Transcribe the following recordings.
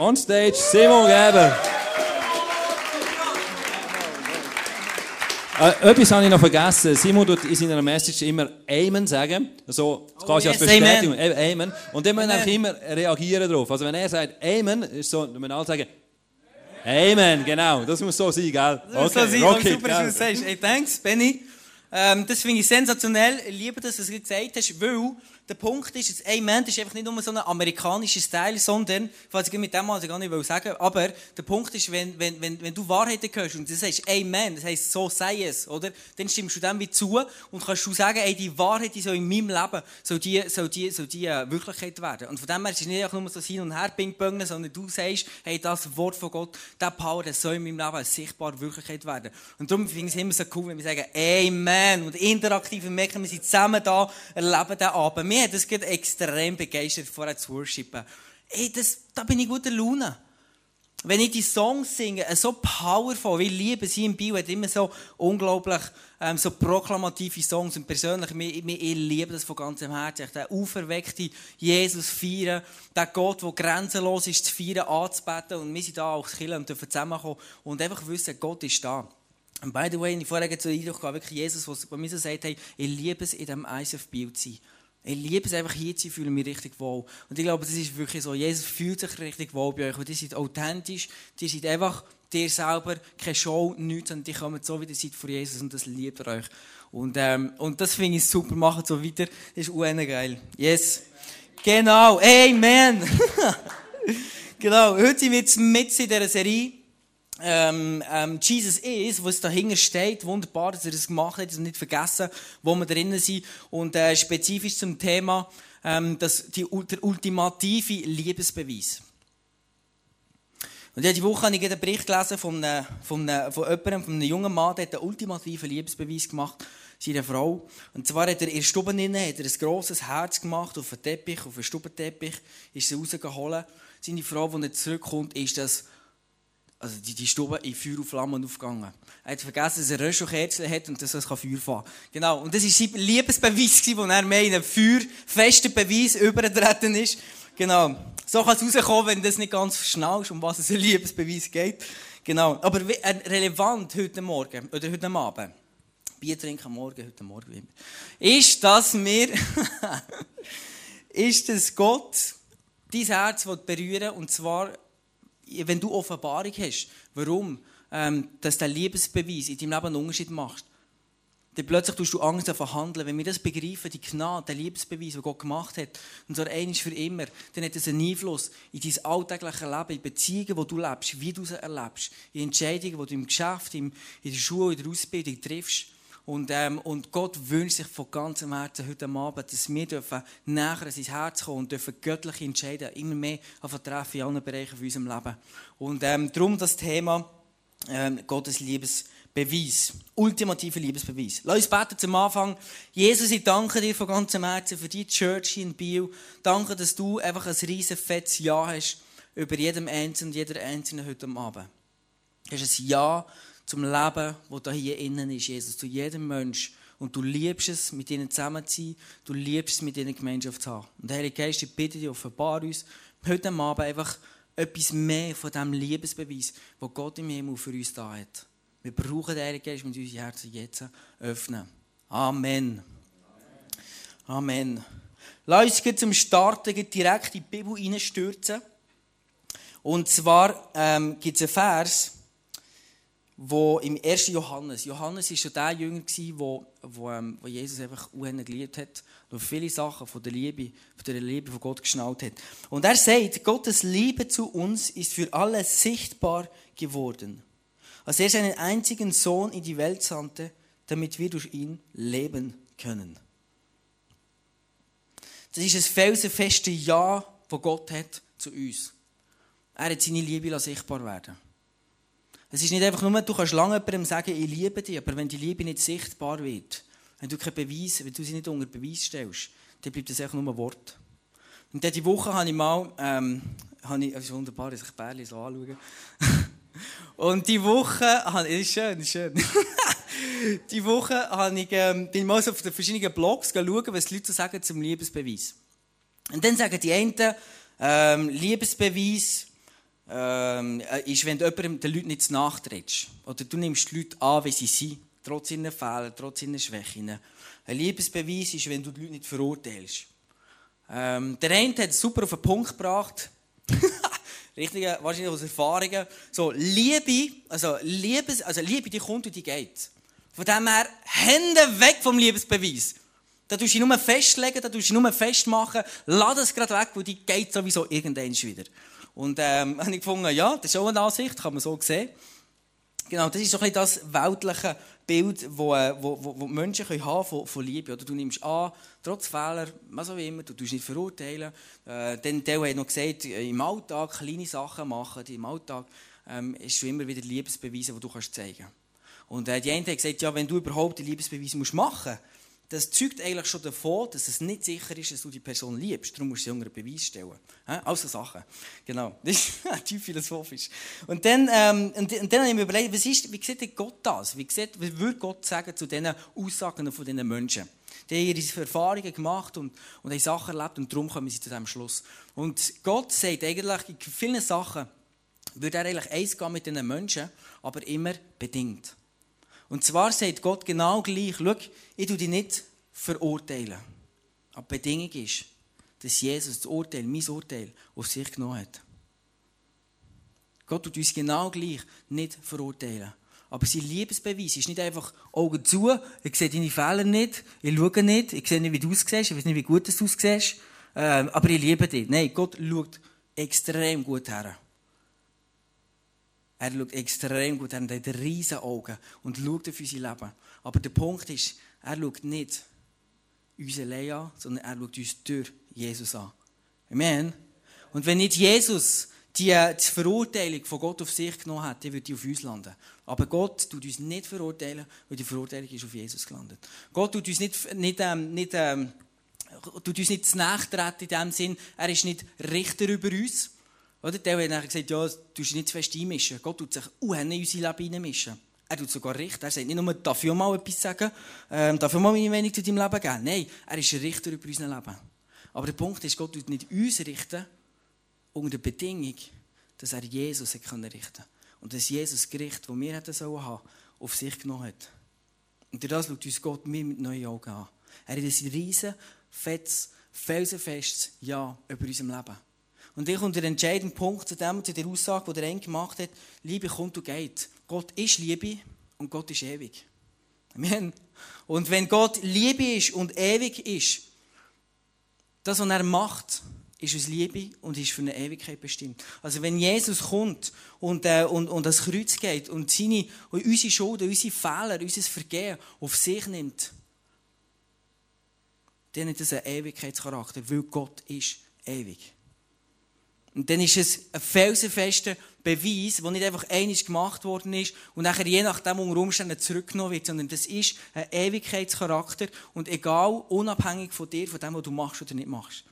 on stage Simon Geber. Äh, etwas habe ich noch vergessen. Simon tut in seiner Message immer Amen sagen. Also, quasi Oh, als yes, Bestätigung. Amen. Amen. Und dann müssen wir Amen. immer reagieren darauf. Also, wenn er sagt Amen, ist so, dann müssen alle sagen Amen, genau. Das muss so sein, gell? Das muss so sein, rock it, super, dass du das sagst. Hey, thanks, Benny. Ähm, das finde ich sensationell. Ich liebe, dass du es gesagt hast, weil der Punkt ist, das Amen ist einfach nicht nur so ein amerikanischer Style, sondern, was ich mit dem mal gar nicht sagen will, aber der Punkt ist, wenn, wenn, wenn, wenn du Wahrheiten hörst und du sagst Amen, das heisst, so sei es, oder? Dann stimmst du dem wie zu und kannst du sagen, ey, die Wahrheit, die soll in meinem Leben, soll die, soll die, soll die äh, Wirklichkeit werden. Und von dem her ist es nicht einfach nur so hin und her ping sondern du sagst, hey, das Wort von Gott, der Power, das soll in meinem Leben eine sichtbare Wirklichkeit werden. Und darum finde ich es immer so cool, wenn wir sagen, Amen. Und interaktiv wir merken, wir sind zusammen da, erleben den Abend. Mir hat das gerade extrem begeistert, vorher zu worshipen. Ey, das, da bin ich guter Laune. Wenn ich die Songs singe, äh, so powerful, wie ich liebe sie im Bio, hat immer so unglaublich ähm, so proklamative Songs. Und persönlich, mir, mir, ich liebe das von ganzem Herzen. Den auferweckten Jesus feiern, den Gott, der grenzenlos ist, zu feiern, anzubeten. Und wir sind da als Kirche und dürfen zusammenkommen und einfach wissen, Gott ist da. Und by the way, ich vorher so den Eindruck wirklich Jesus, bei mir so sagt, hey, ich liebe es, in diesem ISF Bild zu sein. Ich liebe es einfach hier zu sein, fühle mich richtig wohl. Und ich glaube, das ist wirklich so. Jesus fühlt sich richtig wohl bei euch. Und ihr seid authentisch. Ihr seid einfach dir selber, keine Show, nichts, sondern ihr kommt so, wie ihr seid vor Jesus und das liebt ihr euch. Und, ähm, und das finde ich super. Macht so weiter. Das ist UN geil. Yes. Genau. Amen. genau. Heute sind wir jetzt mit in dieser Serie ähm, ähm, Jesus ist, was dahinter steht. Wunderbar, dass er das gemacht hat, dass nicht vergessen, wo wir drinnen sind. Und äh, spezifisch zum Thema ähm, das, die, der ultimative Liebesbeweis. Und ja, die Woche habe ich einen Bericht gelesen von, einem, von, einem, von jemandem, von einem jungen Mann, der einen ultimativen Liebesbeweis gemacht seiner Frau. Und zwar hat er in der Stube drinnen, hat er ein grosses Herz gemacht auf einen Teppich, auf einen Stubenteppich, ist sie rausgeholt. Seine Frau, als er zurückkommt, ist das also die, die Stube in Feuer und Flammen aufgegangen. Er hat vergessen, dass er Röschelkerzen hat und dass er Feuer fahren kann. Genau. Und das war sein Liebesbeweis, wo er mehr in einen feuerfesten Beweis übergetreten ist. Genau. So kann es rauskommen, wenn das nicht ganz schnell ist, um was es ein Liebesbeweis geht. Genau. Aber äh, relevant heute Morgen, oder heute Abend, Bier trinken am Morgen, heute Morgen, immer, ist, dass wir, ist, dass Gott dein Herz will berühren und zwar wenn du Offenbarung hast, warum ähm, dass der Liebesbeweis in deinem Leben einen Unterschied macht, dann plötzlich tust du Angst davon handeln. Wenn wir das begreifen, die Gnade, der Liebesbeweis, den Gott gemacht hat, und zwar einmal für immer, dann hat das einen Einfluss in dein alltägliches Leben, in Beziehungen, wo du lebst, wie du sie erlebst, in Entscheidungen, die du im Geschäft, in der Schule, in der Ausbildung triffst. Und, ähm, und Gott wünscht sich von ganzem Herzen heute Abend, dass wir dürfen näher an sein Herz kommen und dürfen göttliche Entscheidungen immer mehr treffen in allen Bereichen von unserem Leben. Und ähm, darum das Thema ähm, Gottes Liebesbeweis. Ultimativer Liebesbeweis. Lass uns beten zum Anfang. Jesus, ich danke dir von ganzem Herzen für die Church in Biel. Danke, dass du einfach ein riesen fettes Ja hast über jedem Einzelnen und jeder Einzelnen heute Abend. Du hast ein Ja zum Leben, das da hier innen ist, Jesus, zu jedem Mensch. Und du liebst es, mit ihnen zusammen zu sein. Du liebst es, mit ihnen Gemeinschaft zu haben. Und Heilige Geist, ich bitte dich, offenbar uns heute Abend einfach etwas mehr von diesem Liebesbeweis, wo Gott im Himmel für uns da hat. Wir brauchen den Heiligen Geist mit unseren Herzen jetzt öffnen. Amen. Amen. Lass uns zum Starten direkt in die Bibel hineinstürzen. Und zwar ähm, gibt es einen Vers, wo im 1. Johannes, Johannes war schon der Jünger, gewesen, wo, wo, ähm, wo Jesus einfach unheimlich geliebt hat und viele Sachen von der Liebe, von der Liebe von Gott geschnallt hat. Und er sagt, Gottes Liebe zu uns ist für alle sichtbar geworden. Als er seinen einzigen Sohn in die Welt sandte, damit wir durch ihn leben können. Das ist ein felsenfeste Ja, das Gott hat zu uns. Er hat seine Liebe sichtbar werden Es ist nicht einfach nur, du kannst lange jemandem sagen, ich liebe dich, aber wenn die Liebe nicht sichtbar wird, wenn du keinen Beweis, wenn du sie nicht unter Beweis stellst, dann bleibt das einfach nur ein Wort. Und diese Woche habe ich mal, ähm, habe ich, es ist wunderbar, dass ich Bärli so anschaue. Und die Woche, habe ist schön, ist schön. die Woche habe ich, ähm, bin ich mal so auf den verschiedenen Blogs schauen, was die Leute sagen zum Liebesbeweis. Und dann sagen die einen, ähm, Liebesbeweis, ähm, äh, ist, wenn du jemandem den Leuten nicht nachtrittst. Oder du nimmst die Leute an, wie sie sind, trotz ihren Fehlern, trotz ihren Schwächen. Ein Liebesbeweis ist, wenn du die Leute nicht verurteilst. Ähm, der eine hat es super auf den Punkt gebracht. Richtig, wahrscheinlich aus Erfahrungen. So, Liebe, also Liebe, also Liebe, die kommt und die geht. Von dem her, Hände weg vom Liebesbeweis. Da tust du dich nur festlegen, da tust du dich nur festmachen. Lass es gerade weg, weil die geht sowieso irgendwann wieder. Und ähm, habe ich gefunden, ja, das ist auch eine Ansicht, kann man so sehen. Genau, das ist so ein das weltliche Bild, das äh, wo, wo, wo Menschen können haben von, von Liebe. Oder du nimmst an, trotz Fehler, was auch immer, du tust nicht verurteilen. Äh, dann der hat noch gesagt, äh, im Alltag kleine Sachen machen, im Alltag ähm, ist du immer wieder Liebesbeweise, die du kannst zeigen kannst. Und äh, die eine hat gesagt, ja, wenn du überhaupt die Liebesbeweise machen musst, das zeugt eigentlich schon davon, dass es nicht sicher ist, dass du die Person liebst. Darum musst du sie unter Beweis stellen. Also Sachen. Genau. Das ist tief philosophisch. Und dann, ähm, und, und, dann habe ich mir überlegt, was ist, wie sieht Gott das? Wie, sieht, wie würde Gott sagen zu diesen Aussagen von diesen Menschen? Die haben ihre Erfahrungen gemacht und, und haben Sachen erlebt und darum kommen sie zu diesem Schluss. Und Gott sagt eigentlich, in vielen Sachen würde er eigentlich eins gehen mit diesen Menschen, aber immer bedingt. Und zwar sagt Gott genau gleich, schau, ich tue dich nicht verurteilen. Aber die Bedingung ist, dass Jesus das Urteil, mein Urteil, auf sich genommen hat. Gott tut uns genau gleich nicht verurteilen. Aber sein Liebesbeweis ist nicht einfach Augen zu, ich sehe deine Fehler nicht, ich schaue nicht, ich sehe nicht, wie du aussiehst, ich weiß nicht, wie gut du aussiehst, ähm, aber ich liebe dich. Nein, Gott schaut extrem gut her. Er schaut extrem gut, er hat riesige Augen und schaut auf unser Leben. Aber der Punkt ist, er schaut nicht uns allein an, sondern er schaut uns durch Jesus an. Amen. Und wenn nicht Jesus die, die Verurteilung von Gott auf sich genommen hat, dann würde die auf uns landen. Aber Gott tut uns nicht verurteilen, weil die Verurteilung ist auf Jesus gelandet. Gott tut uns nicht, nicht, ähm, nicht, ähm, tut uns nicht nachtreten in dem Sinn, er ist nicht Richter über uns, oder? Der hat dann gesagt, ja, du musst nicht zu fest einmischen. Gott tut sich auch in unser Leben einmischen. Er tut sogar Richter. Er sagt nicht nur, darf ich mal etwas sagen, ähm, darf ich mal meine Meinung zu deinem Leben geben. Nein, er ist ein Richter über unser Leben. Aber der Punkt ist, Gott tut nicht uns richten, unter der Bedingung, dass er Jesus richten konnte. Und dass Jesus das Gericht, das wir hätten sollen haben, auf sich genommen hat. Und durch das schaut uns Gott mir mit neuen Augen an. Er hat ein riesen, fettes, felsenfestes Ja über unserem Leben. Und ich kommt der entscheidende Punkt zu dem, zu der Aussage, die der Engel gemacht hat. Liebe kommt und geht. Gott ist Liebe und Gott ist ewig. Amen. Und wenn Gott Liebe ist und ewig ist, das, was er macht, ist aus Liebe und ist für eine Ewigkeit bestimmt. Also wenn Jesus kommt und, äh, und, und das Kreuz geht und, seine, und unsere Schulden, unsere Fehler, unser Vergehen auf sich nimmt, dann hat das einen Ewigkeitscharakter, weil Gott ist ewig. Und dann ist es ein felsenfester Beweis, der nicht einfach einig gemacht worden ist und nachher je nachdem unter Umständen zurückgenommen wird, sondern das ist ein Ewigkeitscharakter und egal, unabhängig von dir, von dem, was du machst oder nicht machst.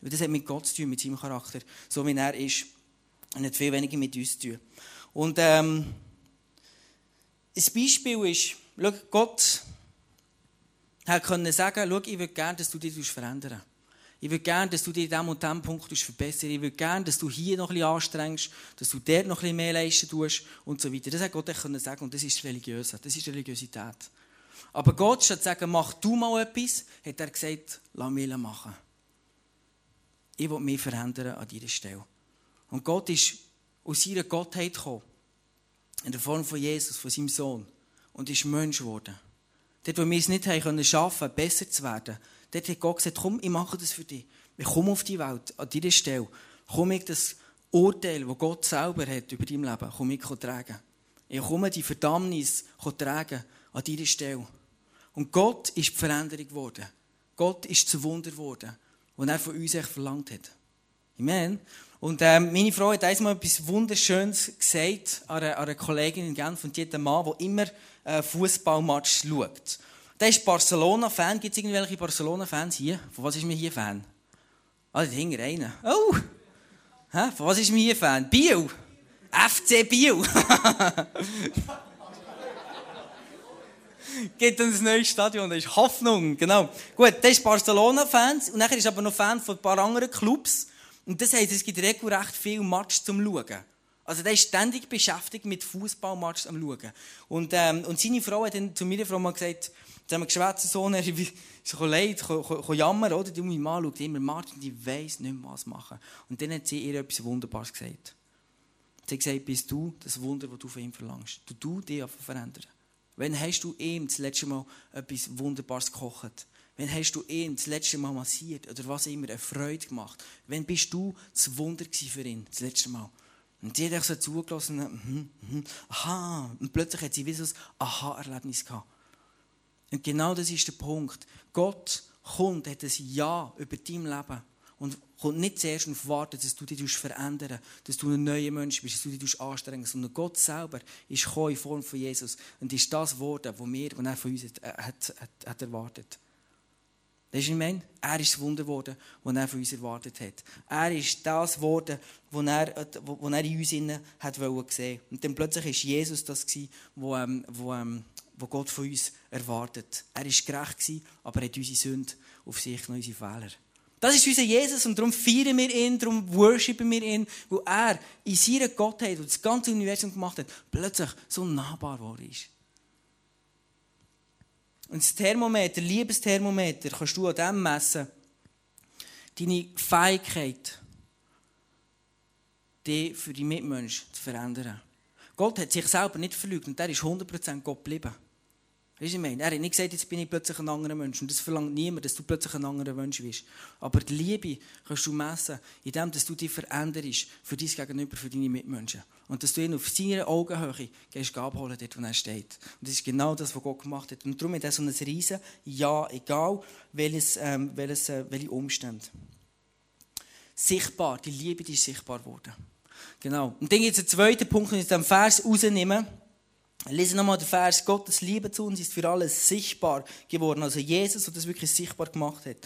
Weil das hat mit Gott zu tun, mit seinem Charakter, so wie er ist. Und hat viel weniger mit uns zu tun. Und ähm, ein Beispiel ist, schau, Gott hat können sagen, schau, ich würde gerne, dass du dich verändern ich würde gerne, dass du dich in diesem und diesem Punkt verbessern Ich würde gerne, dass du hier noch bisschen anstrengst, dass du dort noch bisschen mehr leisten tust und so weiter. Das hat Gott können sagen und das ist religiös. Das ist Religiosität. Aber Gott, statt zu sagen, mach du mal etwas, hat er gesagt, lass mich machen. Ich will mich verändern an dieser Stelle. Und Gott ist aus seiner Gottheit gekommen. In der Form von Jesus, von seinem Sohn. Und ist Mensch geworden. Dort, wo wir es nicht haben können, schaffen, besser zu werden, Dort hat Gott gesagt, komm, ich mache das für dich. Ich komme auf die Welt, an dieser Stelle. Komm ich das Urteil, das Gott selber hat über dein Leben, komm ich tragen. Ich komme die Verdammnis tragen an dieser Stelle. Und Gott ist die Veränderung geworden. Gott ist zu Wunder geworden, was er von uns verlangt hat. Amen. Und ähm, meine Frau hat einmal etwas Wunderschönes gesagt an einer, an einer Kollegin in Genf und die Mann, der immer äh, Fußballmatch schaut. Der ist Barcelona-Fan. Gibt es irgendwelche Barcelona-Fans hier? Von was ist mir hier Fan? Ah, da hinten einer. Oh! Hä? Von was ist mir hier Fan? Biel! FC Biel! Gibt uns ein neues Stadion, das ist Hoffnung, genau. Gut, der ist Barcelona-Fan und nachher ist aber noch Fan von ein paar anderen Clubs. Und das heisst, es gibt regelrecht viel Match zum Schauen. Also der ist ständig beschäftigt mit Fußballmatch am Schauen. Und, ähm, und seine Frau hat dann zu meiner Frau mal gesagt, haben wir geschwätzt, so, er ist so leid, jammern, oder? Die Mann schaut immer, Martin, die weiss nicht mehr, was machen. Und dann hat sie ihr etwas Wunderbares gesagt. Sie hat gesagt, bist du das Wunder, das du von ihm verlangst. Du, du dich verändern. Wann hast du ihm das letzte Mal etwas Wunderbares gekocht? Wann hast du ihn das letzte Mal massiert oder was immer, eine Freude gemacht? Wann bist du das Wunder für ihn, das letzte Mal? Und die hat so zugelassen, hm, hm, aha, und plötzlich hat sie wie so ein Aha-Erlebnis gehabt. Und genau das ist der Punkt. Gott kommt, hat ein Ja über dein Leben und kommt nicht zuerst auf warten, dass du dich verändern dass du ein neuer Mensch bist, dass du dich anstrengst, sondern Gott selber ist in Form von Jesus und ist das geworden, was wir, was er von uns hat, hat, hat, hat erwartet. Das ist meine? Er ist das Wunder geworden, das er von uns erwartet hat. Er ist das geworden, was er, was er in uns sehen wollte. Und dann plötzlich war Jesus das, was, was, ähm, wo Gott von uns erwartet. Er war gerecht, aber er hat unsere Sünde auf sich und unsere Fehler. Das ist unser Jesus und darum feiern wir ihn, darum worshipen wir ihn, wo er in seiner Gottheit, die das ganze Universum gemacht hat, plötzlich so nahbar geworden ist. Und das Thermometer, Liebesthermometer, kannst du an dem messen, deine Fähigkeit, die für die Mitmenschen zu verändern. Gott hat sich selber nicht verlügt und er ist 100% Gott geblieben. Weißt du, ich meine? Er hat nicht gesagt, jetzt bin ich plötzlich ein anderer Mensch. Und das verlangt niemand, dass du plötzlich ein anderer Mensch bist. Aber die Liebe kannst du messen, indem du dich veränderst für dein Gegenüber, für deine Mitmenschen. Und dass du ihn auf seiner Augenhöhe gehst abholen, dort wo er steht. Und das ist genau das, was Gott gemacht hat. Und darum hat er so ein riesen Ja, egal welches, ähm, welches, äh, welche Umstände. Sichtbar, die Liebe die ist sichtbar geworden. Genau. Und dann gibt es einen zweiten Punkt, den ich aus diesem Vers rausnehme. Lese nochmal den Vers, Gottes Liebe zu uns ist für alle sichtbar geworden. Also Jesus hat das wirklich sichtbar gemacht hat.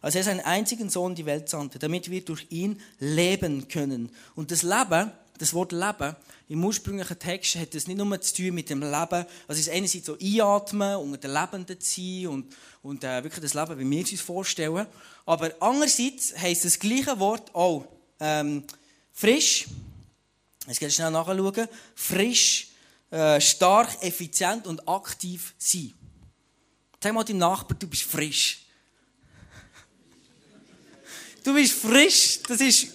Als er seinen einzigen Sohn in die Welt sandte, damit wir durch ihn leben können. Und das Leben, das Wort Leben, im ursprünglichen Text hat das nicht nur zu tun mit dem Leben, also es ist einerseits so einatmen, unter den Lebenden sein und, und äh, wirklich das Leben, wie wir es uns vorstellen. Aber andererseits heisst das gleiche Wort auch ähm, frisch, jetzt geht schnell nachschauen, frisch, äh, stark, effizient und aktiv sein. Sag mal deinem Nachbarn, du bist frisch. Du bist frisch. Das ist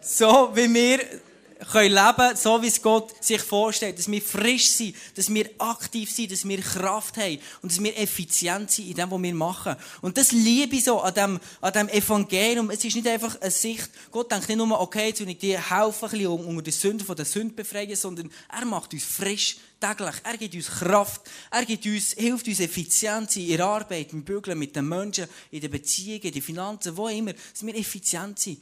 so, wie wir können leben, so wie es Gott sich vorstellt. Dass wir frisch sind, dass wir aktiv sind, dass wir Kraft haben und dass wir effizient sind in dem, was wir machen. Und das liebe ich so an dem, an dem Evangelium. Es ist nicht einfach eine Sicht, Gott denkt nicht nur, okay, jetzt will ich dir helfen, ein bisschen unter die Sünde von der Sünde befreien, sondern er macht uns frisch täglich. Er gibt uns Kraft. Er gibt uns, hilft uns Effizienz in der Arbeit, im Bügeln mit den Menschen, in den Beziehungen, in den Finanzen, wo immer, dass wir effizient sind.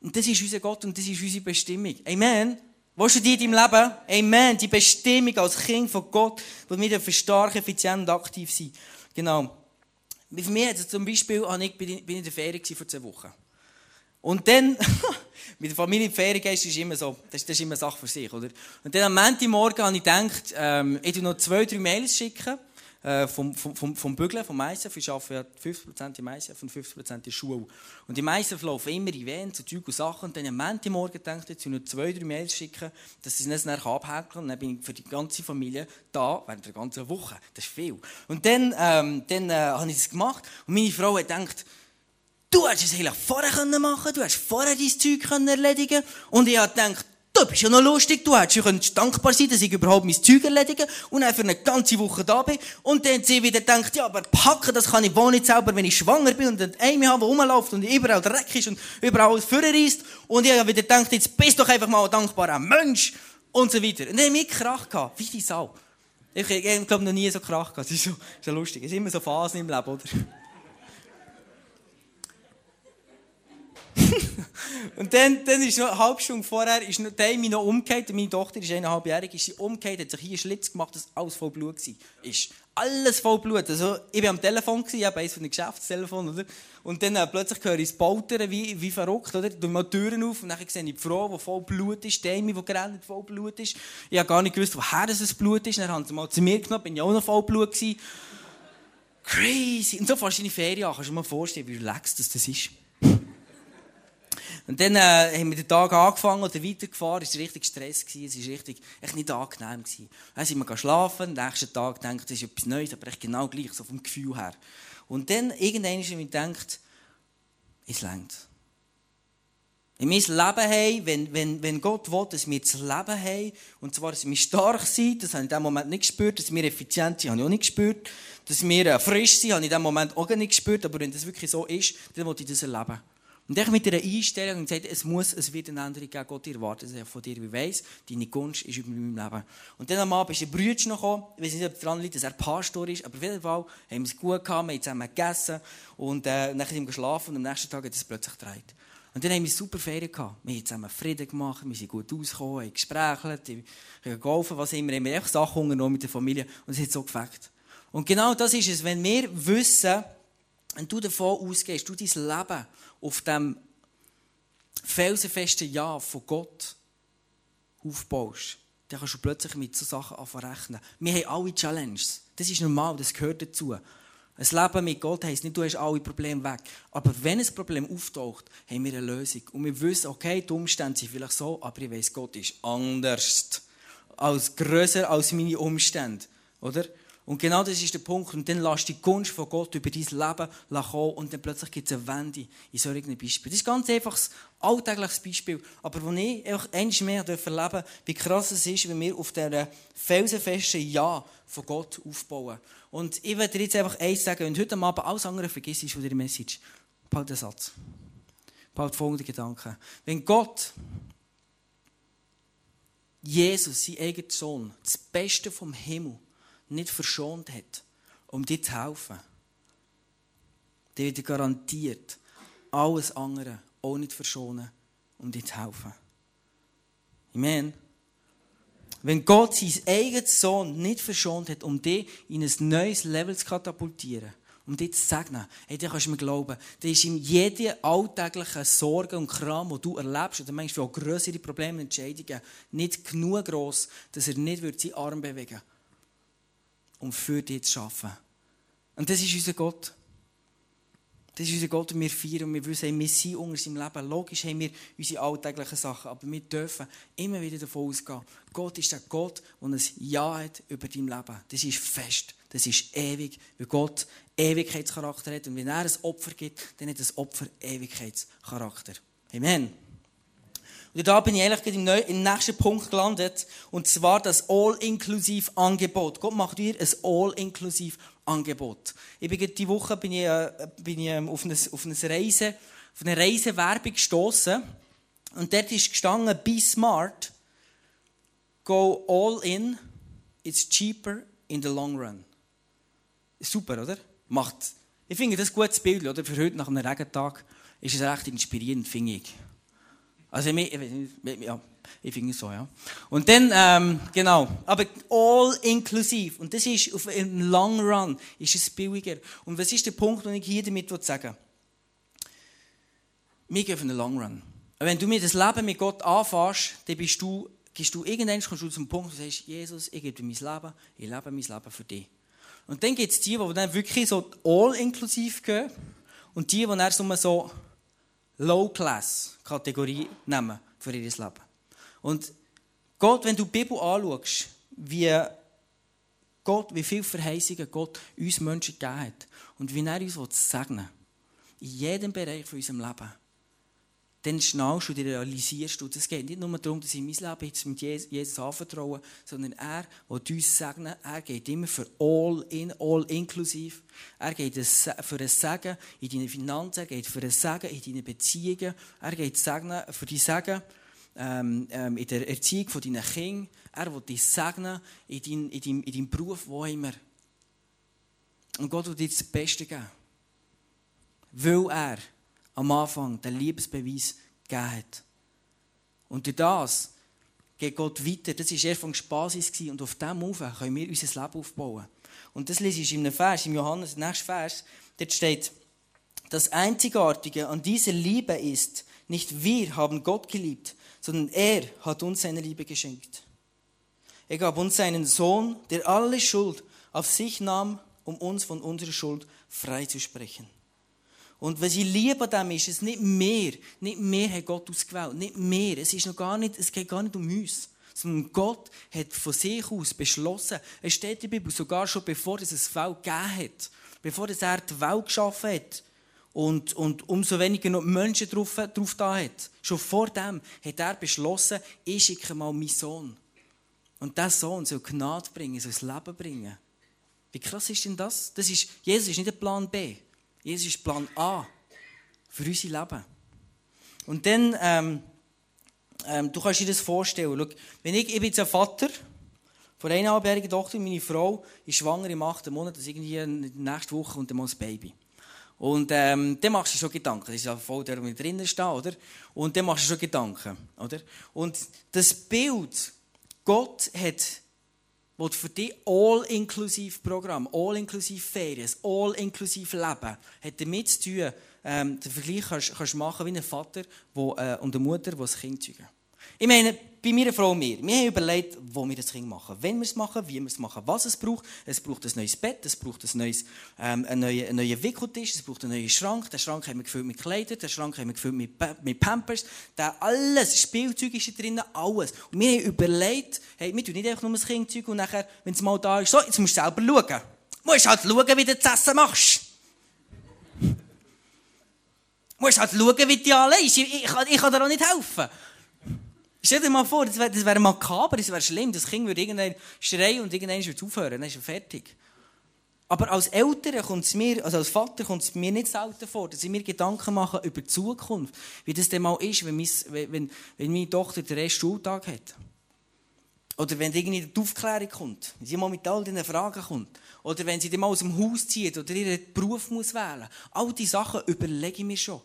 Und das ist unser Gott und das ist unsere Bestimmung. Amen. Willst du die in deinem Leben? Amen. Die Bestimmung als Kind von Gott, wo wir für stark, effizient und aktiv sind. Genau. Für mich also zum Beispiel, ich bin in der Ferien vor zwei Wochen. Und dann, mit der Familie in die Ferien gehst, ist immer so, das, ist immer Sache für sich, oder? Und dann am Montagmorgen habe ich gedacht, ähm, ich noch zwei, drei Mails schicken äh, vom, vom, vom Bügeln, vom Meissen. Ich arbeite ja 50% im Meissen und 50% in der Schule. Und die Meissen laufen immer Events und Zeug und Sachen. Und dann am Montagmorgen gedacht, jetzt nur zwei, drei Mails schicken, dass sie es dann abhäkeln kann. Und dann bin ich für die ganze Familie da, während der ganzen Woche. Das ist viel. Und dann, ähm, dann äh, habe ich das gemacht. Und meine Frau hat gedacht, Du hättest es eigentlich vorher machen können, du hättest vorher dein Zeug erledigen können. Und ich habe gedacht, Du bist ja noch lustig, du hättest ja dankbar sein dass ich überhaupt mein Zeug erledige und einfach eine ganze Woche da bin. Und dann sie wieder denkt, ja, aber packen, das kann ich wohl nicht selber, wenn ich schwanger bin und dann Amy habe, die rumläuft und überall Dreck ist und überall alles vorreißt. Und ich habe wieder gedacht, jetzt bist du doch einfach mal ein dankbarer Mensch und so weiter. Und dann habe ich Krach gehabt, wie die Sau. Ich, ich, ich glaube noch nie so Krach gehabt, das ist so, ist so lustig. Es sind immer so Phasen im Leben, oder? und dann, dann ist noch eine halbe Stunde vorher, ist noch, Amy noch umgekehrt, meine Tochter ist eineinhalbjährig, ist sie umgekehrt, hat sich hier einen Schlitz gemacht, dass alles voll Blut war. Ist alles voll Blut. Also, ich war am Telefon, ich habe eines von den Geschäftstelefonen, oder? Und dann äh, plötzlich höre ich es poltern, wie, wie verrückt, oder? Ich mal die Türen auf und dann sehe ich die Frau, die voll Blut ist, die Amy, die voll Blut ist. Ich habe gar nicht gewusst, woher das Blut ist. Dann haben sie mal zu mir genommen, bin ich auch noch voll Blut gewesen. Crazy. Und so du in die Ferien an. Kannst du dir mal vorstellen, wie relaxed das ist? Und dann äh, haben wir den Tag angefangen oder weitergefahren. Es war richtig Stress, gewesen, es war richtig, echt nicht angenehm. Gewesen. Dann sind wir schlafen, am nächsten Tag denkt, das ist etwas Neues, aber echt genau gleich, so vom Gefühl her. Und dann irgendwann ist mir gedacht, es längt. In mein Leben haben, wenn, wenn, wenn Gott will, dass wir das Leben haben, und zwar, dass wir stark sind, das habe ich in diesem Moment nicht gespürt, dass wir effizient sind, habe ich auch nicht gespürt, dass wir äh, frisch sind, habe ich in diesem Moment auch nicht gespürt, aber wenn das wirklich so ist, dann will ich das erleben. Und ich mit einer Einstellung und gesagt, es muss, es wird eine Änderung geben. Gott erwartet es von dir, wie weiss, deine Gunst ist über meinem Leben. Und dann am Abend ist ein Brüder noch gekommen. Ich weiß nicht, ob daran liegt, dass er Pastor ist, aber auf jeden Fall haben wir es gut gehabt, wir haben zusammen gegessen und äh, dann haben wir geschlafen und am nächsten Tag hat es plötzlich gedreht. Und dann haben wir super Ferien gehabt. Wir haben zusammen Frieden gemacht, wir sind gut ausgekommen, haben gesprächelt, haben geholfen, was immer. Wir haben einfach Sachen unternommen mit der Familie und es hat so gefällt. Und genau das ist es, wenn wir wissen, wenn du davon ausgehst, du dein Leben auf dem felsenfesten Ja von Gott aufbaust, dann kannst du plötzlich mit so Sachen anfangen Wir haben alle Challenges. Das ist normal, das gehört dazu. Ein Leben mit Gott heisst nicht, du hast alle Probleme weg. Aber wenn ein Problem auftaucht, haben wir eine Lösung. Und wir wissen, okay, die Umstände sind vielleicht so, aber ich weiss, Gott ist anders. Als grösser als meine Umstände. Oder? Und genau das ist der Punkt. Und dann lass die Gunst von Gott über dein Leben kommen und dann plötzlich gibt es eine Wende in solchen Beispielen. Das ist ganz einfach ein alltägliches Beispiel. Aber wo ich einfach eins mehr erleben wie krass es ist, wenn wir auf dieser felsenfesten Ja von Gott aufbauen. Und ich werde dir jetzt einfach eins sagen, wenn heute Abend alles andere vergisst von dieser Message, behalte den Satz. Behalte folgende Gedanken. Wenn Gott Jesus, sein eigener Sohn, das Beste vom Himmel, nicht verschont hat, um dir zu helfen, der wird dir garantiert alles andere auch nicht verschonen, um dir zu helfen. Amen. Wenn Gott sein eigenes Sohn nicht verschont hat, um dich in ein neues Level zu katapultieren, um dich zu segnen, hey, dann kannst du mir glauben, dann ist ihm jede alltägliche Sorge und Kram, die du erlebst, oder manchmal auch größere Probleme und Entscheidungen, nicht genug gross, dass er nicht seinen Arm bewegen würde um für dich zu arbeiten. Und das ist unser Gott. Das ist unser Gott und wir feiern und wir wissen, wir sind unter seinem Leben. Logisch haben wir unsere alltäglichen Sachen, aber wir dürfen immer wieder davon ausgehen, Gott ist der Gott, der ein Ja hat über dein Leben. Das ist fest, das ist ewig, weil Gott Ewigkeitscharakter hat und wenn er ein Opfer gibt, dann hat das Opfer Ewigkeitscharakter. Amen. Und da bin ich eigentlich im, im nächsten Punkt gelandet. Und zwar das All-Inklusiv-Angebot. Gott macht dir ein All-Inklusiv-Angebot. Ich bin diese Woche bin ich, äh, bin ich ähm, auf, eine, auf eine Reise, auf eine Reisewerbung gestoßen. Und dort ist gestanden, be smart, go all in, it's cheaper in the long run. Super, oder? Macht. Ich finde das ein gutes Bild, oder? Für heute nach einem Regentag ist es recht inspirierend, finde ich. Also, ich, ja, ich finde es so, ja. Und dann, ähm, genau, aber all inklusiv. Und das ist, auf, im Long Run ist es billiger. Und was ist der Punkt, den ich hier damit sagen Wir gehen auf einen Long Run. wenn du mir das Leben mit Gott anfängst, dann bist du, gehst du irgendwann kommst du zum Punkt, wo du sagst, Jesus, ich gebe dir mein Leben, ich lebe mein Leben für dich. Und dann gibt es die, die dann wirklich so all inklusiv gehen und die, die dann so Low-Class-Kategorie nehmen für ihr Leben. Und Gott, wenn du die Bibel anschaust, wie Gott, wie viele Verheißungen Gott uns Menschen gegeben hat und wie er uns segnen will, in jedem Bereich von unserem Leben, dann schnallst du und realisierst du, es geht nicht nur darum, dass ich mein Leben jetzt mit Jesus anvertraue, sondern er will uns segnen, er geht immer für all in, all inklusiv. Er geht für ein Segen in deinen Finanzen, er geht für ein Segen in deinen Beziehungen, er geht für die Segen ähm, ähm, in der Erziehung von deinen Kindern, er will dich segnen in, in, deinem, in deinem Beruf, wo immer. Und Gott will dir das Beste geben. Weil er am Anfang den Liebesbeweis gegeben hat. Und durch das geht Gott weiter. Das war von Spasis und auf dem Auf können wir unser Leben aufbauen. Und das lese ich in einem Vers, im Johannes, der nächste Vers, dort steht, das Einzigartige an dieser Liebe ist, nicht wir haben Gott geliebt, sondern er hat uns seine Liebe geschenkt. Er gab uns seinen Sohn, der alle Schuld auf sich nahm, um uns von unserer Schuld freizusprechen. Und was ich liebe dem ist, es nicht mehr, nicht mehr hat Gott ausgewählt, nicht mehr. Es ist noch gar nicht, es geht gar nicht um uns. Sondern Gott hat von sich aus beschlossen, es steht in der Bibel sogar schon bevor es eine Welt gegeben hat, bevor er die Welt geschaffen hat und, und umso weniger noch Menschen drauf, drauf da hat. Schon vor dem hat er beschlossen, ich schicke mal meinen Sohn. Und dieser Sohn soll Gnade bringen, soll das Leben bringen. Wie krass ist denn das? das ist, Jesus ist nicht der Plan B. Jesus ist Plan A für unser Leben. Und dann, ähm, ähm, du kannst dir das vorstellen. Schau, wenn ich, ich bin jetzt ein Vater von einer eineinhalbjährigen Tochter, meine Frau ist schwanger im achten Monat, das ist irgendwie nächste Woche und dann mal das Baby. Und ähm, dann machst du schon Gedanken. Das ist ja voll der, der drinnen steht, oder? Und dann machst du schon Gedanken, oder? Und das Bild, Gott hat will für dich all-inklusiv Programm, all-inklusiv Ferien, all-inklusiv Leben, hat damit zu tun, ähm, den Vergleich kannst, kannst machen wie ein Vater wo, äh, und eine Mutter, die das Kind zeugen. Ich meine, bei meiner Frau und wir haben überlegt, wo wir das Kind machen. Wenn wir es machen, wie wir es machen, was es braucht. Es braucht ein neues Bett, es braucht ein neues, ähm, einen, neuen, einen neuen Wickeltisch, es braucht einen neuen Schrank. Den Schrank haben wir gefüllt mit Kleidern, den Schrank haben wir gefüllt mit, mit Pampers. Da alles, Spielzeug ist da drin, alles. Und wir haben überlegt, hey, wir tun nicht einfach nur das Kindzeug und nachher, wenn es mal da ist, so, jetzt musst du selber schauen. Du musst halt schauen, wie du das Essen machst. Du musst halt schauen, wie du allein ist. Ich, ich, ich kann dir auch nicht helfen. Stell dir mal vor, das wäre wär makaber, das wäre schlimm. Das Kind würde irgendwann schreien und irgendwann würde aufhören, dann ist er fertig. Aber als Eltern kommt es mir, also als Vater kommt es mir nicht selten vor, dass ich mir Gedanken mache über die Zukunft. Wie das denn mal ist, wenn, mein, wenn, wenn meine Tochter den ersten Schultag hat. Oder wenn irgendwie die Aufklärung kommt. Wenn sie mal mit all diesen Fragen kommt. Oder wenn sie dann mal aus dem Haus zieht oder ihren Beruf muss wählen muss. All diese Sachen überlege ich mir schon.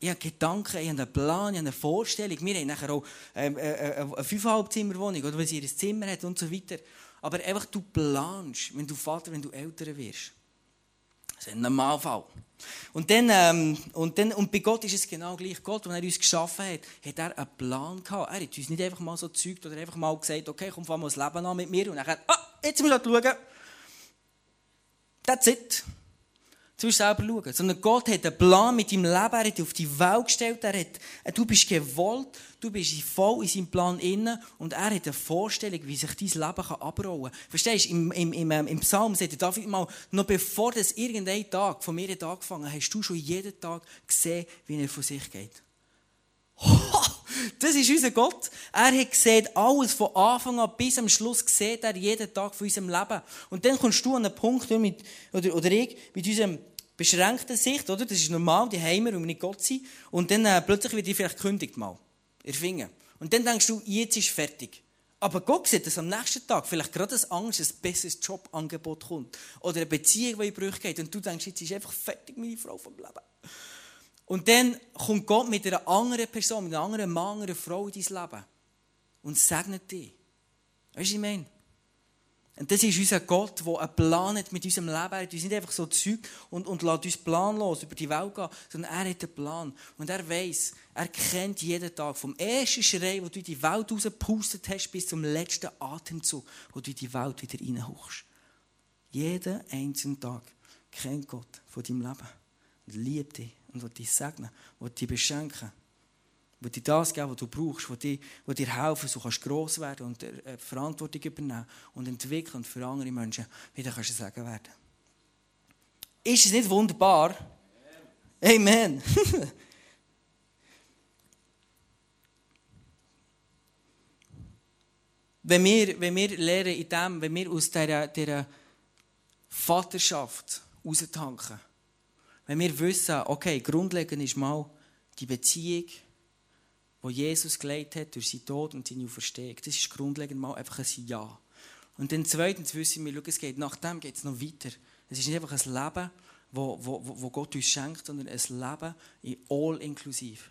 Ich habe Gedanken, ich habe einen Plan, ich habe eine Vorstellung. Wir haben nachher auch ähm, äh, äh, eine Fünfeinhalb-Zimmer-Wohnung, oder wenn sie ihr Zimmer hat und so weiter. Aber einfach, du planst, wenn du Vater, wenn du Eltern wirst. Das ist ein Normalfall. Und, dann, ähm, und, dann, und bei Gott ist es genau gleich. Gott, als er uns geschaffen hat, hat er einen Plan gehabt. Er hat uns nicht einfach mal so gezeugt oder einfach mal gesagt, okay, komm, fang mal das Leben an mit mir. Und dann, ah, jetzt muss ich schauen. That's it. Musst selber schauen. Sondern Gott hat einen Plan mit deinem Leben, er hat auf die Welt gestellt, er hat, äh, du bist gewollt, du bist voll in seinem Plan inne und er hat eine Vorstellung, wie sich dein Leben kann abrollen kann. Verstehst du, im, im, im, ähm, im Psalm sagt David mal, noch bevor das irgendein Tag von mir hat angefangen hast du schon jeden Tag gesehen, wie er von sich geht. Das ist unser Gott. Er hat gesehen, alles von Anfang an bis am Schluss sieht er jeden Tag von unserem Leben. Und dann kommst du an einen Punkt, mit, oder, oder ich, mit unserem beschränkten Sicht, oder? Das ist normal, die Heimer, und nicht Gott sind. Und dann äh, plötzlich wird dir vielleicht gekündigt mal. Ihr Und dann denkst du, jetzt ist fertig. Aber Gott sieht, dass am nächsten Tag vielleicht gerade ein anderes, ein besseres Jobangebot kommt. Oder eine Beziehung, die in Brüche geht. Und du denkst, jetzt ist einfach fertig meine Frau vom Leben. Und dann kommt Gott mit einer anderen Person, mit einer anderen Mann, einer Frau in dein Leben. Und segnet dich. Weißt du, ich meine? Und das ist unser Gott, der einen Plan hat mit unserem Leben. Er hat uns nicht einfach so Zeug und, und lässt uns planlos über die Welt gehen, sondern er hat einen Plan. Und er weiß, er kennt jeden Tag, vom ersten Schrei, wo du in die Welt rausgepustet hast, bis zum letzten Atemzug, wo du in die Welt wieder reinhuchst. Jeden einzelnen Tag kennt Gott von deinem Leben und liebt dich und will dich segnen, will dich beschenken, will dir das geben, was du brauchst, will dir, will dir helfen, so kannst du gross werden und äh, Verantwortung übernehmen und entwickeln und für andere Menschen wieder kannst du sagen werden. Ist es nicht wunderbar? Amen. wenn, wir, wenn wir lernen in dem, wenn wir aus dieser, dieser Vaterschaft raustanken, wenn wir wissen, okay, grundlegend ist mal die Beziehung, die Jesus geleitet hat durch seinen Tod und seine Auferstehung. Das ist grundlegend mal einfach ein Ja. Und dann zweitens wissen wir, es geht, nach dem geht es noch weiter. Es ist nicht einfach ein Leben, wo, wo, wo Gott uns schenkt, sondern ein Leben in all inklusiv.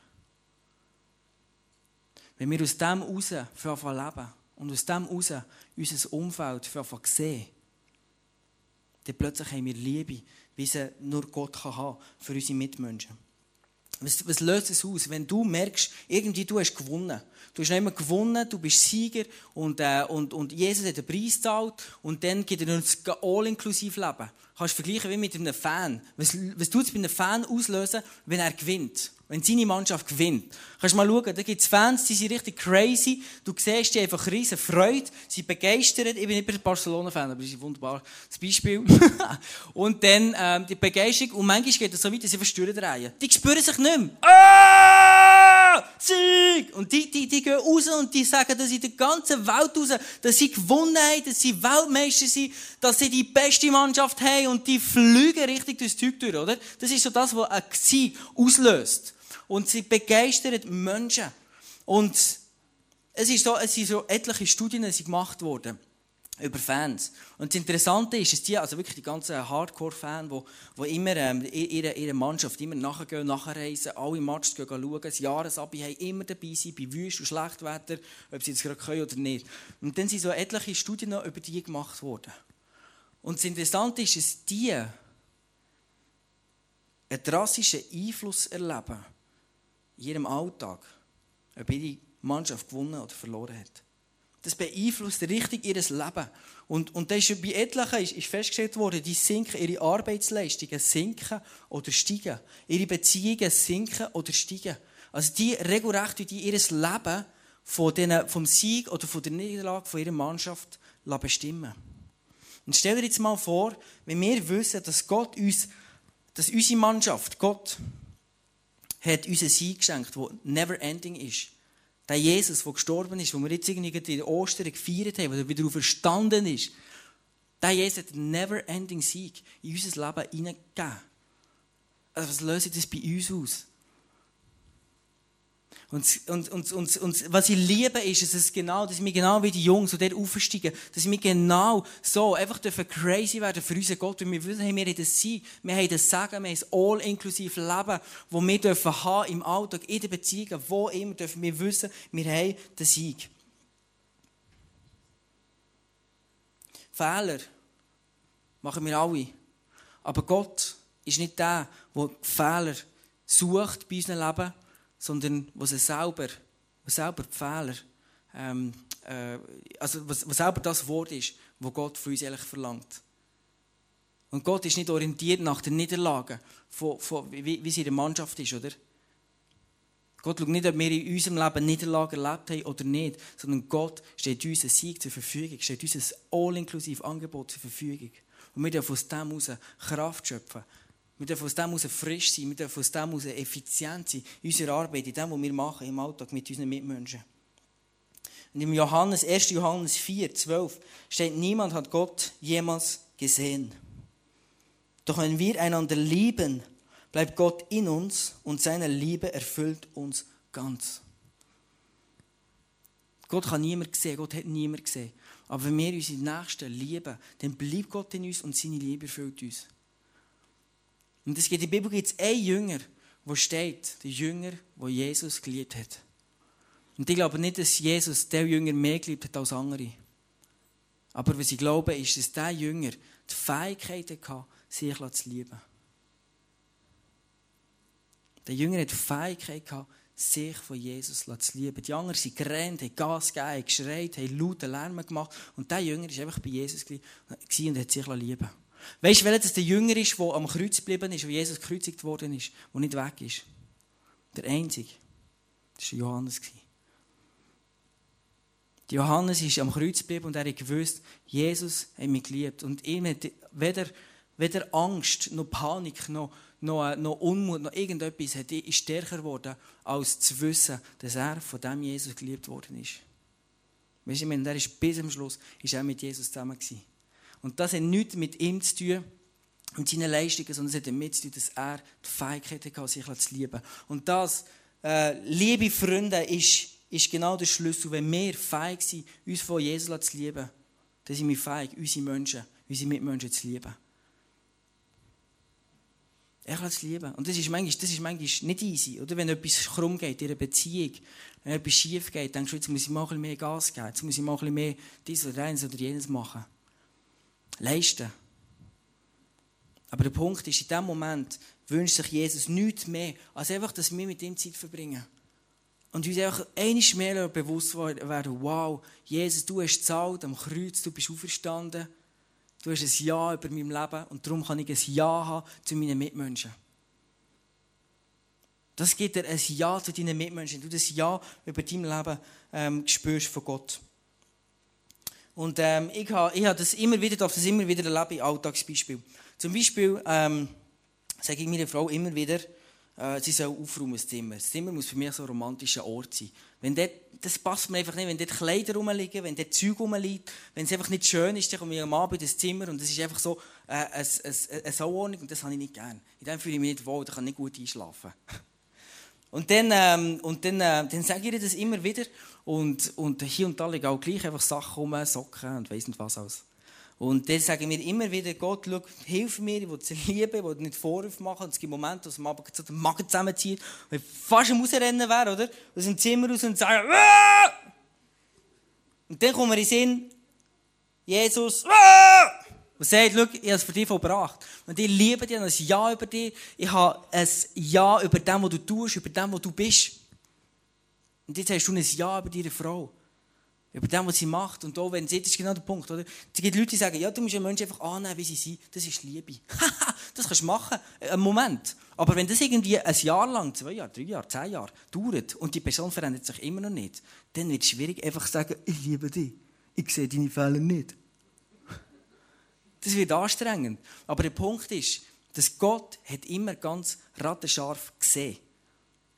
Wenn wir aus dem heraus für leben und aus dem heraus unser Umfeld für sehen, dann plötzlich haben wir Liebe, wie sie nur Gott kann haben für unsere Mitmenschen. Was, was löst es aus, wenn du merkst, irgendwie du hast gewonnen. Du hast nicht mehr gewonnen, du bist Sieger und, äh, und, und Jesus hat den Preis gezahlt und dann gibt er uns all-inklusiv Leben. Du kannst vergleichen wie mit einem Fan. Was, was tut es bei einem Fan auslösen, wenn er gewinnt? Wenn seine Mannschaft gewinnt. Kannst mal schauen, da gibt es Fans, die sind richtig crazy. Du siehst die einfach riesen Freude, sie begeistert. Ich bin nicht ein Barcelona-Fan, aber das ist ein wunderbares Beispiel. und dann ähm, die Begeisterung. Und manchmal geht es so weit, dass sie verstören drehen. Die spüren sich nicht mehr. Ah! Sieg! Und die, die, die gehen raus und die sagen dass in der ganzen Welt raus, dass sie gewonnen haben, dass sie Weltmeister sind, dass sie die beste Mannschaft haben und die fliegen richtig durchs Zeug durch, oder? Das ist so das, was ein Sieg auslöst. Und sie begeistern Menschen. Und es, ist so, es sind so etliche Studien gemacht worden über Fans. Und das Interessante ist, dass die, also wirklich die ganzen Hardcore-Fans, die, die immer ähm, ihre, ihre Mannschaft immer nachgehen, nachreisen, alle Matches gehen schauen, das Jahresabi haben, immer dabei sind, bei Wüst und Schlechtwetter, ob sie jetzt gerade können oder nicht. Und dann sind so etliche Studien noch über die gemacht worden. Und das Interessante ist, dass die einen drastischen Einfluss erleben in ihrem Alltag, ob ihre Mannschaft gewonnen oder verloren hat. Das beeinflusst richtig ihr Leben. Und, und das ist bei etlichen ist, ist festgestellt worden, die sinken, ihre Arbeitsleistungen sinken oder steigen. Ihre Beziehungen sinken oder steigen. Also die regelrecht die ihr Leben von denen, vom Sieg oder von der Niederlage von ihrer Mannschaft bestimmen Und stell dir jetzt mal vor, wenn wir wissen, dass Gott uns, dass unsere Mannschaft, Gott, hat uns einen Sieg geschenkt, der never ending ist. Der Jesus, der gestorben ist, wo wir jetzt irgendwie in Ostern gefeiert haben, der wieder verstanden ist, der Jesus hat einen never ending Sieg in unser Leben hineingegeben. Also was löst das bei uns aus? Und, und, und, und, und was ich liebe, ist, dass, es genau, dass wir genau wie die Jungs, die dort aufsteigen, dass wir genau so einfach dürfen crazy werden für unseren Gott, weil wir wissen, hey, wir haben das Sein, wir haben das Sagen, wir haben das all-inklusive Leben, das wir dürfen haben im Alltag, in den Beziehungen, wo immer dürfen wir wissen, wir haben den Sieg. Fehler machen wir alle. Aber Gott ist nicht der, der Fehler sucht bei unserem Leben, sondern was er selber, was selber die Fehler, ähm, äh, also was, was selber das Wort ist, was Gott von uns ehrlich verlangt. Und Gott ist nicht orientiert nach den Niederlagen, von, von, wie, wie es in der Mannschaft ist, oder? Gott schaut nicht, ob wir in unserem Leben Niederlagen erlebt haben oder nicht, sondern Gott steht uns ein Sieg zur Verfügung, steht uns ein all-inklusive Angebot zur Verfügung. Und wir dürfen aus dem heraus Kraft schöpfen, wir dürfen aus dem heraus frisch sein, wir dürfen aus dem heraus effizient sein in unserer Arbeit, in dem, was wir machen im Alltag mit unseren Mitmenschen. Und im Johannes, 1. Johannes 4, 12 steht, niemand hat Gott jemals gesehen. Doch wenn wir einander lieben, bleibt Gott in uns und seine Liebe erfüllt uns ganz. Gott kann niemand sehen, Gott hat niemand gesehen. Aber wenn wir unsere Nächsten lieben, dann bleibt Gott in uns und seine Liebe erfüllt uns. Und es gibt in der Bibel gibt es einen Jünger, wo steht, der Jünger, wo Jesus geliebt hat. Und ich glaube nicht, dass Jesus der Jünger mehr geliebt hat als andere. Aber was ich glaube, ist, dass der Jünger die Fähigkeit hatte, sich zu lieben. Der Jünger hat die Fähigkeit gehabt, sich von Jesus zu lieben. Die anderen sind gerannt, haben Gas gegeben, haben geschreit, haben laute Lärm gemacht. Und der Jünger war einfach bei Jesus und hat sich lieben Weißt du, welcher der Jünger ist, der am Kreuz geblieben ist, wo Jesus gekreuzigt worden ist, der nicht weg ist? Der Einzige. Das war Johannes. Johannes ist am Kreuz geblieben und er hat gewusst, Jesus hat mich geliebt. Und ihm hat weder, weder Angst, noch Panik, noch, noch, noch Unmut, noch irgendetwas hat, ist stärker geworden, als zu wissen, dass er von dem Jesus geliebt worden ist. Weißt du, er ist bis zum Schluss ist er mit Jesus zusammen gewesen. Und das hat nichts mit ihm zu tun, mit seinen Leistungen, sondern es hat damit zu tun, dass er die Fähigkeit hatte, sich zu lieben. Und das, äh, liebe Freunde, ist, ist genau der Schlüssel. Wenn wir fähig sind, uns von Jesus zu lieben, dann sind wir fähig, unsere Menschen, unsere Mitmenschen zu lieben. Er zu lieben. Und das ist, manchmal, das ist manchmal nicht easy. Oder wenn etwas krumm geht in einer Beziehung, wenn etwas schief geht, denkst du, jetzt muss ich mal ein bisschen mehr Gas geben, jetzt muss ich mal ein bisschen mehr dies oder eins oder jenes machen leisten. Aber der Punkt ist, in dem Moment wünscht sich Jesus nichts mehr, als einfach, dass wir mit ihm Zeit verbringen. Und uns einfach einiges mehr bewusst werden, wow, Jesus, du hast gezahlt am Kreuz, du bist auferstanden, du hast ein Ja über mein Leben und darum kann ich ein Ja haben zu meinen Mitmenschen. Das gibt dir ein Ja zu deinen Mitmenschen, du das Ja über dein Leben ähm, spürst von Gott. Und ähm, ich habe ich das immer wieder, darf das immer wieder erleben in Alltagsbeispiel. Zum Beispiel ähm, sage ich meiner Frau immer wieder, äh, sie soll aufräumen das Zimmer. Das Zimmer muss für mich so ein romantischer Ort sein. Wenn dort, das passt mir einfach nicht, wenn dort Kleider rumliegen, wenn dort Zeug rumliegt, wenn es einfach nicht schön ist, dann komme ich am Abend ins Zimmer und es ist einfach so äh, eine, eine, eine Sauordnung und das habe ich nicht gern. In dem fühle ich mich nicht wohl, da kann ich nicht gut einschlafen. Und dann, ähm, und dann, äh, dann sage ich ihr das immer wieder. Und, und hier und da liegen auch gleich einfach Sachen rum, Socken und weiss nicht was alles. Und dann sage ich mir immer wieder, Gott, schau, hilf mir, ich will sie lieben, ich will nicht Vorwürfe machen. Und es gibt Momente, wo es am Abend den Magen zusammenzieht und ich fast am Rausrennen wäre, oder? Aus dem Zimmer raus und sage, Aah! Und dann kommt mir in den Sinn, Jesus, Aah! Und sagt, schau, ich habe es für dich vollbracht. Und ich liebe dich, ich habe ein Ja über dich. Ich habe ein Ja über dem, was du tust, über dem, was du bist. Und jetzt hast du ein Ja über deine Frau. Über dem, was sie macht. Und auch wenn sie, das ist genau der Punkt, oder? Es gibt Leute, die sagen, ja, du musst einen Menschen einfach annehmen, wie sie sind. Das ist Liebe. das kannst du machen. Einen Moment. Aber wenn das irgendwie ein Jahr lang, zwei Jahre, drei Jahre, zehn Jahre dauert und die Person verändert sich immer noch nicht, dann wird es schwierig, einfach zu sagen, ich liebe dich. Ich sehe deine Fehler nicht. Das wird anstrengend. Aber der Punkt ist, dass Gott hat immer ganz rattenscharf gesehen.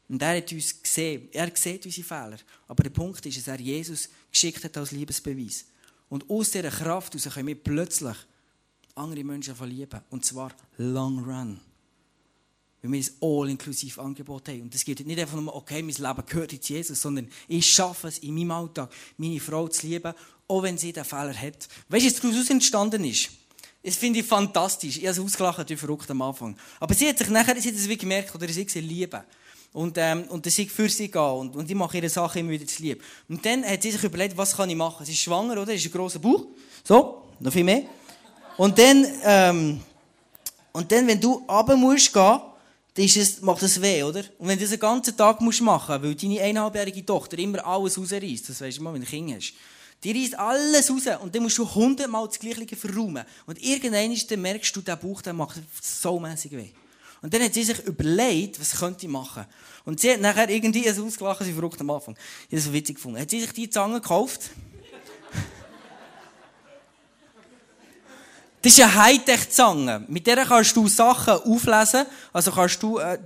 Und er hat uns gesehen. Er sieht unsere Fehler. Aber der Punkt ist, dass er Jesus geschickt hat als Liebesbeweis. Und aus dieser Kraft heraus können wir plötzlich andere Menschen verlieben. Und zwar long run. Weil wir ein all-inklusiv Angebot haben. Und es geht nicht einfach nur, okay, mein Leben gehört jetzt Jesus, sondern ich schaffe es in meinem Alltag, meine Frau zu lieben, auch wenn sie den Fehler hat. Weißt du, was daraus entstanden ist? Das finde ich fantastisch. Ich habe es ausgelacht, wie verrückt am Anfang. Aber sie hat sich nachher, sie hat es wie gemerkt, oder sie sie lieben. Und, ähm, und das ist für sie gehen. Und, und ich mache ihre Sache immer wieder zu lieb. Und dann hat sie sich überlegt, was kann ich machen? Sie ist schwanger, oder? Sie ist ein grosser Bauch. So, noch viel mehr. Und dann, ähm, und dann, wenn du runter musst gehen, dann ist es, macht es weh, oder? Und wenn du das den ganzen Tag musst machen, weil deine eineinhalbjährige Tochter immer alles rausreißt, das weisst du mal, wenn du ein Kind hast, die reißt alles raus und dann musst du hundertmal das Gleiche verräumen. Und irgendwann merkst du, der Bauch der macht so mäßig weh. Und dann hat sie sich überlegt, was könnte ich machen. Und sie hat nachher irgendwie ein ausgelacht, sie verrückt am Anfang. Ich habe so witzig gefunden. Hat sie sich die Zange gekauft? Das ist eine Hightech-Zange. Mit der kannst du Sachen auflesen. Also kannst du, äh,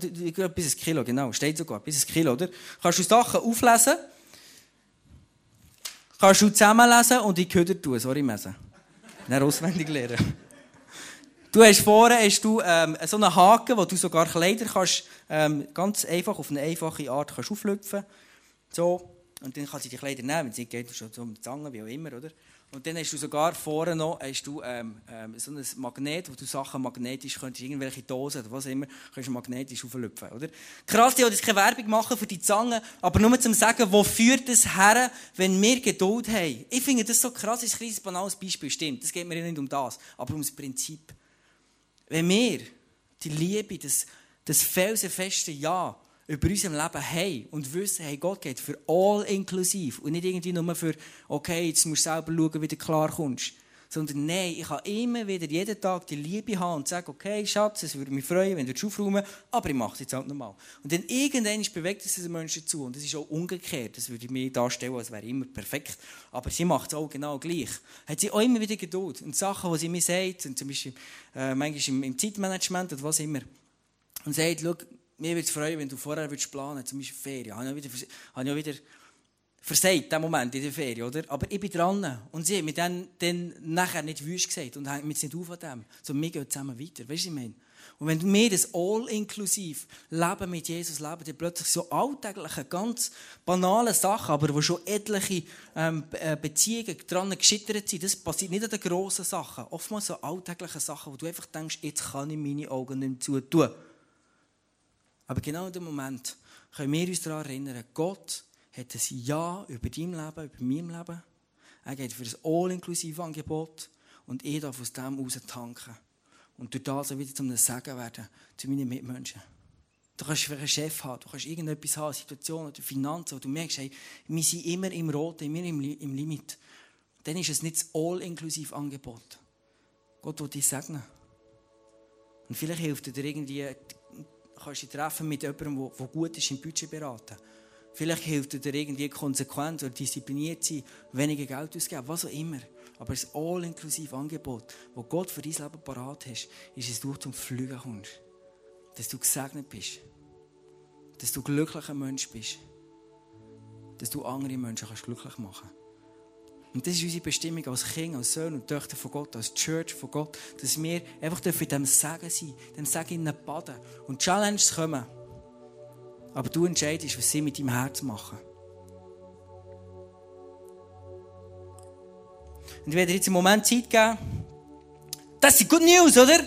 bis ein Kilo, genau, steht sogar, bis ein Kilo, oder? Kannst du Sachen auflesen kannst du zusammenlesen und in Köder tun. Sorry, Messe. Dann auswendig lernen. Du hast vorne hast du, ähm, so einen Haken, wo du sogar Kleider kannst, ähm, ganz einfach, auf eine einfache Art kannst auflüpfen. So. Und dann kannst du die Kleider nehmen, wenn nicht geht, schon so mit Zangen, wie auch immer, oder? Und dann hast du sogar vorne noch hast du, ähm, ähm, so ein Magnet, wo du Sachen magnetisch könntest, irgendwelche Dosen oder was immer, kannst du magnetisch auflüpfen, oder? Krass, ich jetzt keine Werbung machen für die Zange, aber nur zum sagen, wo führt es her, wenn wir Geduld haben? Ich finde das so krass, das ist ein kleines banales Beispiel, stimmt, es geht mir nicht um das, aber um das Prinzip. Wenn wir die Liebe, das, das felsenfeste Ja, über unserem Leben haben und wissen, hey, Gott geht für all inklusiv und nicht irgendwie nur für, okay, jetzt musst du selber schauen, wie du klarkommst. Sondern nein, ich kann immer wieder jeden Tag die Liebe haben und sagen, okay, Schatz, es würde mich freuen, wenn du es aufräumen aber ich mache es jetzt halt nochmal. Und dann irgendwann bewegt es den Menschen zu und das ist auch umgekehrt. Das würde ich mir darstellen, als wäre immer perfekt. Aber sie macht es auch genau gleich. Hat sie auch immer wieder Geduld. Und Sachen, die sie mir sagt, und zum Beispiel äh, manchmal im, im Zeitmanagement oder was immer, und sagt, schau, mir würde es freuen, wenn du vorher würdest planen zum Beispiel Ferien. Habe ich wieder, habe ich wieder versagt, den Moment in der Ferien, oder? Aber ich bin dran. Und sie hat mir dann, dann nachher nicht wüst gesagt und hängt mir nicht auf an dem. Sondern wir gehen zusammen weiter. Weißt du, ich meine? Und wenn wir das all-inklusiv Leben mit Jesus leben, dann plötzlich so alltägliche, ganz banale Sachen, aber wo schon etliche ähm, äh, Beziehungen dran gescheitert sind, das passiert nicht an den grossen Sachen. Oftmals so alltägliche Sachen, wo du einfach denkst, jetzt kann ich meine Augen nicht mehr zutun. Aber genau in dem Moment können wir uns daran erinnern, Gott hat ein Ja über dein Leben, über mein Leben. Er geht für ein all-inklusive Angebot und ich darf aus dem raus tanken. und durch das wieder einem Segen werden zu meinen Mitmenschen. Du kannst einen Chef haben, du kannst irgendetwas haben, Situationen oder Finanzen, wo du merkst, hey, wir sind immer im Roten, immer im, im Limit. Dann ist es nicht das All-Inklusiv-Angebot. Gott will dich segnen. Und vielleicht hilft dir irgendwie, kannst du dich treffen mit jemandem, der gut ist im Budget beraten. Vielleicht hilft dir irgendwie konsequent oder diszipliniert sein, weniger Geld ausgeben, was auch immer. Aber das all-inklusive Angebot, das Gott für dein Leben parat hast, ist, dass du zum Fliegen kommst. Dass du gesegnet bist. Dass du glücklicher Mensch bist. Dass du andere Menschen kannst glücklich machen kannst. Und das ist unsere Bestimmung als Kinder, als Söhne und Töchter von Gott, als Church von Gott, dass wir einfach in diesem Segen sein, in dem Segen baden. Und Challenges kommen. Aber du entscheidest, was sie mit deinem Herz machen. Und ich werde dir jetzt einen Moment Zeit geben. Das ist Good News, oder?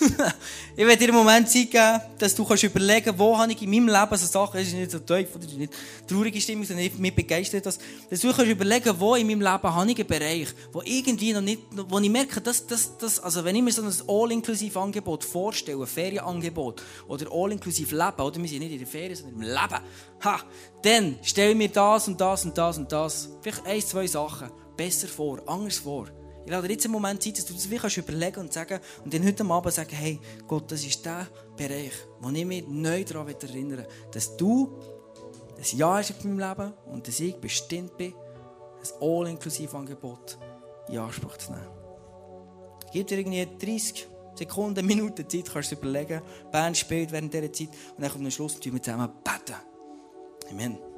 ich werde dir einen Moment Zeit geben, dass du kannst überlegen wo habe ich in meinem Leben so Sachen, das ist nicht so tief, das nicht traurige Stimmung, sondern mich begeistert das, dass du kannst überlegen, wo in meinem Leben habe ich einen Bereich, wo irgendwie noch nicht, wo ich merke, dass, dass, dass also wenn ich mir so ein all-inklusiv Angebot vorstelle, ein Ferienangebot oder all-inklusiv Leben, oder wir sind nicht in der Ferien, sondern im Leben, ha, dann stell mir das und das und das und das, vielleicht ein, zwei Sachen besser vor, anders vor. Ich lade dir jetzt einen Moment Zeit, dass du das wirklich überlegen und sagen und dann heute Abend sagen, hey, Gott, das ist der Bereich, wo ich mich neu daran erinnere, dass du ein Ja hast in meinem Leben und dass ich bestimmt bin, ein all-inklusive Angebot in Anspruch zu nehmen. Gib dir irgendwie 30 Sekunden, Minuten Zeit, kannst du überlegen. Band spielt während dieser Zeit und dann kommt am Schluss und wir zusammen beten. Amen.